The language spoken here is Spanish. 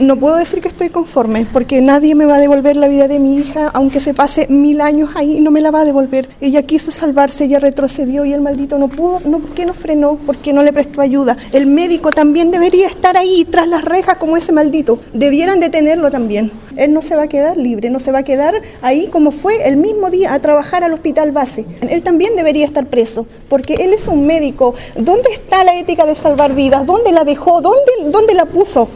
No puedo decir que estoy conforme, porque nadie me va a devolver la vida de mi hija, aunque se pase mil años ahí, no me la va a devolver. Ella quiso salvarse, ella retrocedió y el maldito no pudo. No, ¿Por qué no frenó? ¿Por qué no le prestó ayuda? El médico también debería estar ahí, tras las rejas, como ese maldito. Debieran detenerlo también. Él no se va a quedar libre, no se va a quedar ahí como fue el mismo día a trabajar al hospital base. Él también debería estar preso, porque él es un médico. ¿Dónde está la ética de salvar vidas? ¿Dónde la dejó? ¿Dónde, dónde la puso?